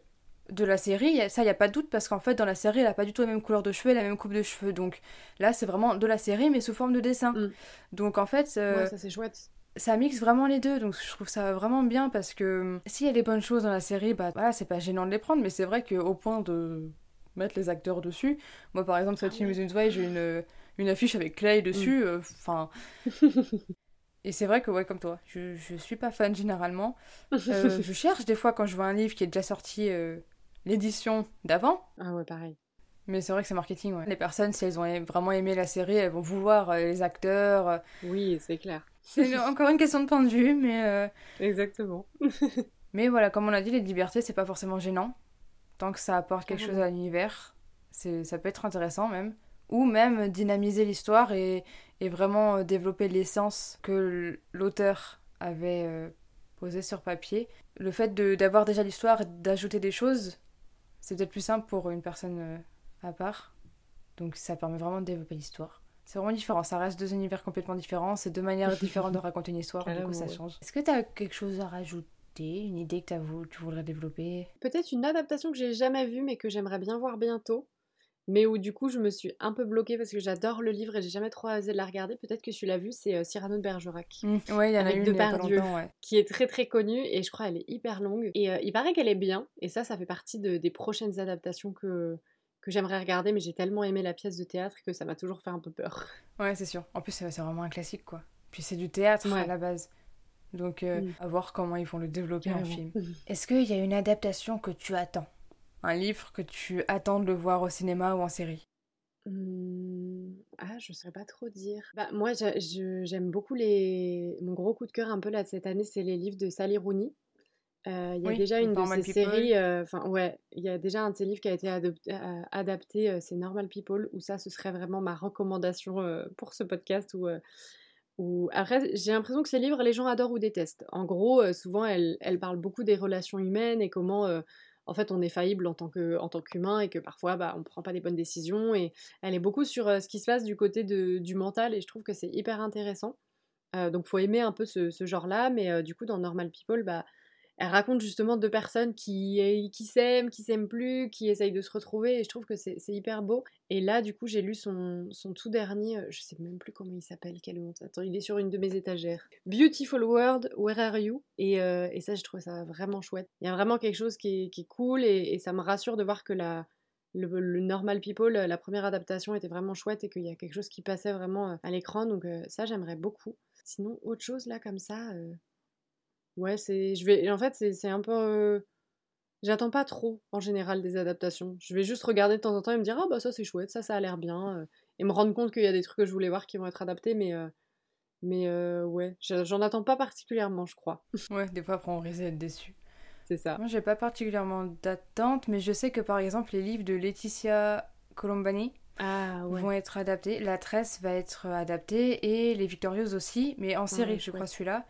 de la série. Il y a- Ça, il n'y a pas de doute parce qu'en fait, dans la série, elle a pas du tout la même couleur de cheveux et la même coupe de cheveux. Donc là, c'est vraiment de la série, mais sous forme de dessin. Mm. Donc en fait, euh, Ouais, ça c'est chouette. ça mixe vraiment les deux. Donc je trouve ça vraiment bien parce que euh, s'il y a des bonnes choses dans la série, bah voilà, c'est pas gênant de les prendre, mais c'est vrai qu'au point de mettre les acteurs dessus, moi par exemple, cette Ah. Reasons Why, j'ai une, une affiche avec Clay dessus, euh, enfin. Et c'est vrai que, ouais, comme toi, je, je suis pas fan généralement. Euh, je cherche des fois quand je vois un livre qui est déjà sorti euh, l'édition d'avant. ah ouais, pareil. Mais c'est vrai que c'est marketing, ouais. Les personnes, si elles ont vraiment aimé la série, elles vont vouloir euh, les acteurs. euh. Oui, c'est clair. C'est encore une question de point de vue, mais, euh, Exactement. mais voilà, comme on a dit, les libertés, c'est pas forcément gênant. Tant que ça apporte quelque chose à l'univers, ça peut être intéressant même. Ou même dynamiser l'histoire et, et vraiment développer l'essence que l'auteur avait posée sur papier. Le fait de- d'avoir déjà l'histoire et d'ajouter des choses, c'est peut-être plus simple pour une personne euh, à part. Donc ça permet vraiment de développer l'histoire. C'est vraiment différent, ça reste deux univers complètement différents, c'est deux manières différentes de raconter une histoire, du coup ça change. Est-ce que tu as quelque chose à rajouter, une idée que vou- tu voudrais développer? Peut-être une adaptation que j'ai jamais vue mais que j'aimerais bien voir bientôt. Mais où du coup je me suis un peu bloquée parce que j'adore le livre et j'ai jamais trop osé de la regarder. Peut-être que tu l'as vu, c'est euh, Cyrano de Bergerac. Ouais, il y en a une longtemps, ouais. qui est très très connue et je crois elle est hyper longue. Et euh, il paraît qu'elle est bien et ça, ça fait partie de- des prochaines adaptations que, que j'aimerais regarder, mais j'ai tellement aimé la pièce de théâtre que ça m'a toujours fait un peu peur. Ouais, c'est sûr. En plus, c'est vraiment un classique, quoi. Puis c'est du théâtre Ouais. à la base. Donc, euh, Mm. à voir comment ils vont le développer en film. Est-ce qu'il y a une adaptation que tu attends? Un livre que tu attends de le voir au cinéma ou en série? Mmh, Ah, je saurais pas trop dire. Bah, moi, j'aime beaucoup les. Mon gros coup de cœur un peu là de cette année, c'est les livres de Sally Rooney. Euh, Il y a Oui, déjà une de ces People. séries, euh, enfin ouais, il y a déjà un de ces livres qui a été adopté- euh, adapté, c'est Normal People, où ça, ce serait vraiment ma recommandation pour ce podcast. Où, où... Après, j'ai l'impression que ces livres, les gens adorent ou détestent. En gros, souvent, elle, elle parle beaucoup des relations humaines et comment, en fait, on est faillible en tant tant qu'humain et que parfois, bah, on prend pas les bonnes décisions. Et elle est beaucoup sur euh, ce qui se passe du côté du mental et je trouve que c'est hyper intéressant. Euh, donc, faut aimer un peu ce, ce genre-là, mais euh, du coup, dans Normal People, bah, elle raconte justement deux personnes qui, s'aiment, qui s'aiment plus, qui essayent de se retrouver, et je trouve que c'est hyper beau. Et là, du coup, j'ai lu son, tout dernier, euh, je sais même plus comment il s'appelle, quelle honte. Attends, il est sur une de mes étagères. Beautiful World, Where Are You? Et, euh, ça, je trouve ça vraiment chouette. Il y a vraiment quelque chose qui est, cool, et, ça me rassure de voir que la, le, Normal People, la première adaptation était vraiment chouette, et qu'il y a quelque chose qui passait vraiment euh, à l'écran, donc ça, j'aimerais beaucoup. Sinon, autre chose là, comme ça... Ouais, c'est. Je vais. En fait, c'est un peu. euh, J'attends pas trop en général des adaptations. Je vais juste regarder de temps en temps et me dire ah bah ça c'est chouette, ça ça a l'air bien, euh, et me rendre compte qu'il y a des trucs que je voulais voir qui vont être adaptés, mais euh, mais ouais, je- j'en attends pas particulièrement, je crois. Ouais, des fois après on risque d'être déçu. C'est ça. Moi j'ai pas particulièrement d'attente, mais je sais que par exemple les livres de Laetitia Colombani Ah ouais. vont être adaptés. La Tresse va être adaptée et Les Victorieuses aussi, mais en série, je crois celui-là.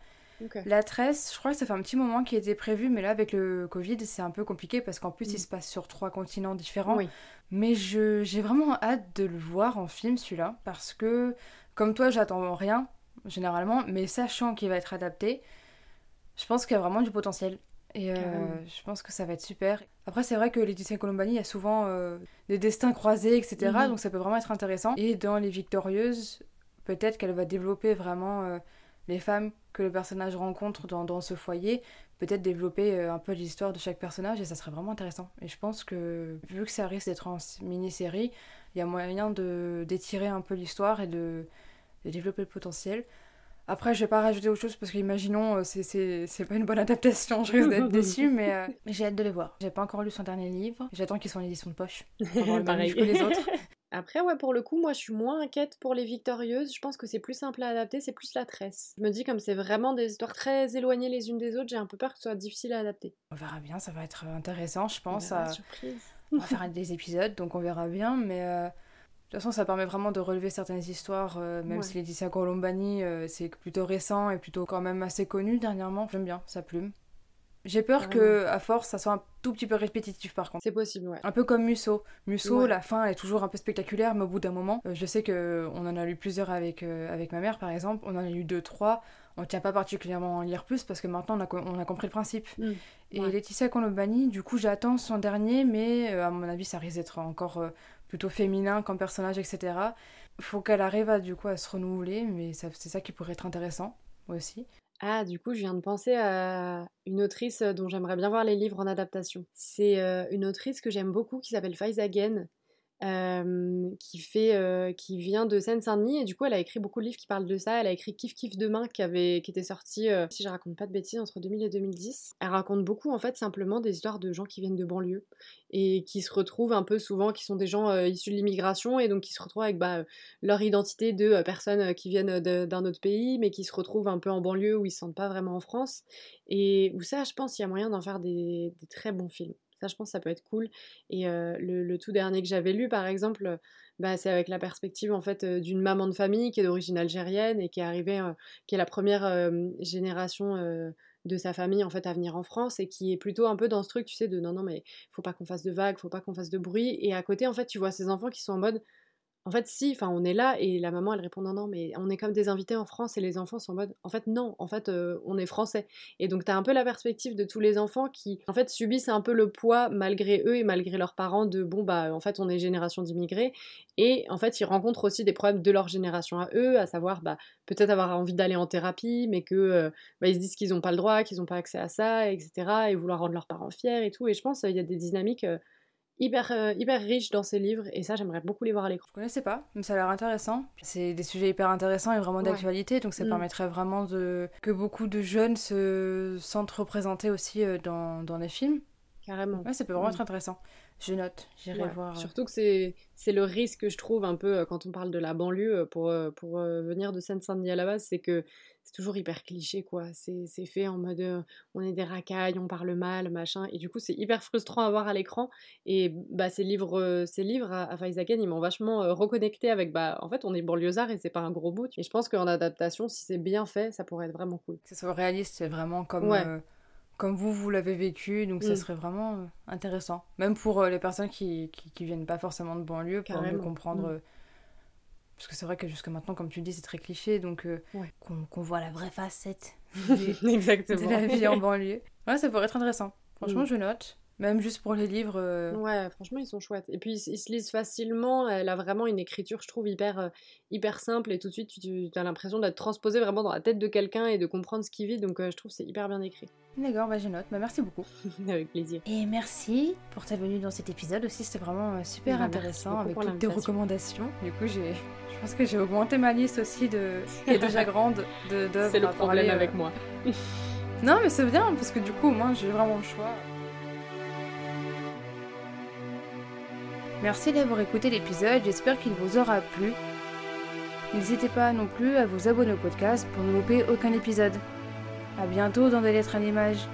La Tresse, je crois que ça fait un petit moment qu'il était prévu, mais là avec le Covid, c'est un peu compliqué parce qu'en plus Mm. il se passe sur trois continents différents. Oui. Mais j'ai vraiment hâte de le voir en film celui-là parce que comme toi, j'attends rien généralement, mais sachant qu'il va être adapté, je pense qu'il y a vraiment du potentiel. Et euh, je pense que ça va être super. Après, c'est vrai que Laetitia Colombani, il y a souvent euh, des destins croisés, etc. Mhm. Donc ça peut vraiment être intéressant. Et dans Les Victorieuses, peut-être qu'elle va développer vraiment euh, les femmes que le personnage rencontre dans, dans ce foyer. Peut-être développer euh, un peu l'histoire de chaque personnage et ça serait vraiment intéressant. Et je pense que vu que ça risque d'être en mini-série, il y a moyen de d'étirer un peu l'histoire et de, de développer le potentiel. Après, je vais pas rajouter autre chose parce qu'imaginons, euh, c'est- pas une bonne adaptation, je risque d'être déçue, mais, euh, j'ai hâte de les voir. J'ai pas encore lu son dernier livre, j'attends qu'il soit en édition de poche. pour le Pareil. que les autres. Après, ouais, pour le coup, moi, je suis moins inquiète pour les victorieuses. Je pense que c'est plus simple à adapter, c'est plus la tresse. Je me dis, comme c'est vraiment des histoires très éloignées les unes des autres, j'ai un peu peur que ce soit difficile à adapter. On verra bien, ça va être intéressant, je pense. On verra, à- surprise. On va faire des épisodes, donc on verra bien, mais euh, de toute façon, ça permet vraiment de relever certaines histoires, euh, même Ouais. si Laetitia Colombani, euh, c'est plutôt récent et plutôt quand même assez connu dernièrement. J'aime bien sa plume. J'ai peur que, à force, ça soit un tout petit peu répétitif par contre. C'est possible, ouais. Un peu comme Musso. Musso, Ouais. la fin elle est toujours un peu spectaculaire, mais au bout d'un moment, euh, je sais que on en a lu plusieurs avec, euh, avec ma mère par exemple, on en a lu deux, trois. On tient pas particulièrement à en lire plus parce que maintenant on a, co- on a compris le principe. Mm. Et Ouais. Laetitia Colombani, du coup, j'attends son dernier, mais euh, à mon avis, ça risque d'être encore euh, plutôt féminin comme personnage, etc. Faut qu'elle arrive à, du coup, à se renouveler, mais c'est ça qui pourrait être intéressant aussi. Ah, du coup, je viens de penser à une autrice euh, dont j'aimerais bien voir les livres en adaptation. C'est euh, une autrice que j'aime beaucoup qui s'appelle Faiza qui, fait, qui vient de Seine-Saint-Denis et du coup, elle a écrit beaucoup de livres qui parlent de ça. Elle a écrit Kiff Kiff Demain qui, avait, qui était sorti, si je raconte pas de bêtises, entre 2000 et 2010. Elle raconte beaucoup en fait simplement des histoires de gens qui viennent de banlieue et qui se retrouvent un peu souvent, qui sont des gens issus de l'immigration et donc qui se retrouvent avec bah, leur identité de personnes qui viennent d'un autre pays, mais qui se retrouvent un peu en banlieue où ils se sentent pas vraiment en France. Et où ça, je pense, il y a moyen d'en faire des très bons films. Ça, je pense, ça peut être cool. Et euh, le, tout dernier que j'avais lu, par exemple, euh, bah, c'est avec la perspective en fait euh, d'une maman de famille qui est d'origine algérienne et qui est arrivée, qui est la première génération. de sa famille en fait à venir en France et qui est plutôt un peu dans ce truc tu sais de non non mais faut pas qu'on fasse de vagues faut pas qu'on fasse de bruit et à côté en fait tu vois ces enfants qui sont en mode en fait, si, enfin, on est là et la maman elle répond non, non, mais on est comme des invités en France et les enfants sont en mode en fait, non, en fait, euh, on est français. Et donc, t'as un peu la perspective de tous les enfants qui, en fait, subissent un peu le poids malgré eux et malgré leurs parents de bon, bah, en fait, on est génération d'immigrés. Et en fait, ils rencontrent aussi des problèmes de leur génération à eux, à savoir, bah, peut-être avoir envie d'aller en thérapie, mais que, euh, bah, ils se disent qu'ils n'ont pas le droit, qu'ils n'ont pas accès à ça, etc. et vouloir rendre leurs parents fiers et tout. Et je pense qu'il y a des dynamiques. Hyper, euh, hyper riche dans ses livres et ça, j'aimerais beaucoup les voir à l'écran. Je connaissais pas, mais ça a l'air intéressant. C'est des sujets hyper intéressants et vraiment Ouais. d'actualité, donc ça Mm. permettrait vraiment de que beaucoup de jeunes se sentent représentés aussi euh, dans, dans les films. Carrément. Ouais, ça peut vraiment Mm. être intéressant. Je note, j'irai Ouais. voir. euh. Surtout que c'est c'est le risque, je trouve, un peu quand on parle de la banlieue, pour, pour venir de Seine-Saint-Denis à la base, c'est que c'est toujours hyper cliché, quoi. C'est fait en mode euh, on est des racailles, on parle mal, machin. Et du coup, c'est hyper frustrant à voir à l'écran. Et bah, ces livres, euh, ces livres à, à ils m'ont vachement euh, reconnecté avec, bah, en fait, on est banlieusards et c'est pas un gros bout. Et je pense qu'en adaptation, si c'est bien fait, ça pourrait être vraiment cool. Que ce soit réaliste, c'est vraiment comme, Ouais. comme vous, vous l'avez vécu, donc ça Mm. serait vraiment intéressant. Même pour les personnes qui, qui, qui viennent pas forcément de banlieue, pour mieux comprendre. Mm. Parce que c'est vrai que jusque maintenant, comme tu dis, c'est très cliché, donc euh, Ouais. qu'on voit la vraie facette de Exactement. la vie en banlieue. Ouais, ça pourrait être intéressant. Franchement, Mm. je note. Même juste pour les livres. euh, Ouais, franchement, ils sont chouettes. Et puis, ils, ils se lisent facilement. Elle a vraiment une écriture, je trouve, hyper, euh, hyper simple. Et tout de suite, tu, tu as l'impression d'être transposé vraiment dans la tête de quelqu'un et de comprendre ce qu'il vit. Donc, euh, je trouve que c'est hyper bien écrit. D'accord, bah je note. Bah, merci beaucoup. Avec plaisir. Et merci pour ta venue dans cet épisode aussi. C'était vraiment super Bah, intéressant avec toutes tes recommandations. Du coup, j'ai, je pense que j'ai augmenté ma liste aussi de, qui est déjà grande de d'œuvres C'est le problème parler, euh. avec moi. Non, mais c'est bien parce que du coup, au moins, j'ai vraiment le choix. Merci d'avoir écouté l'épisode. J'espère qu'il vous aura plu. N'hésitez pas non plus à vous abonner au podcast pour ne louper aucun épisode. À bientôt dans des lettres à l'image.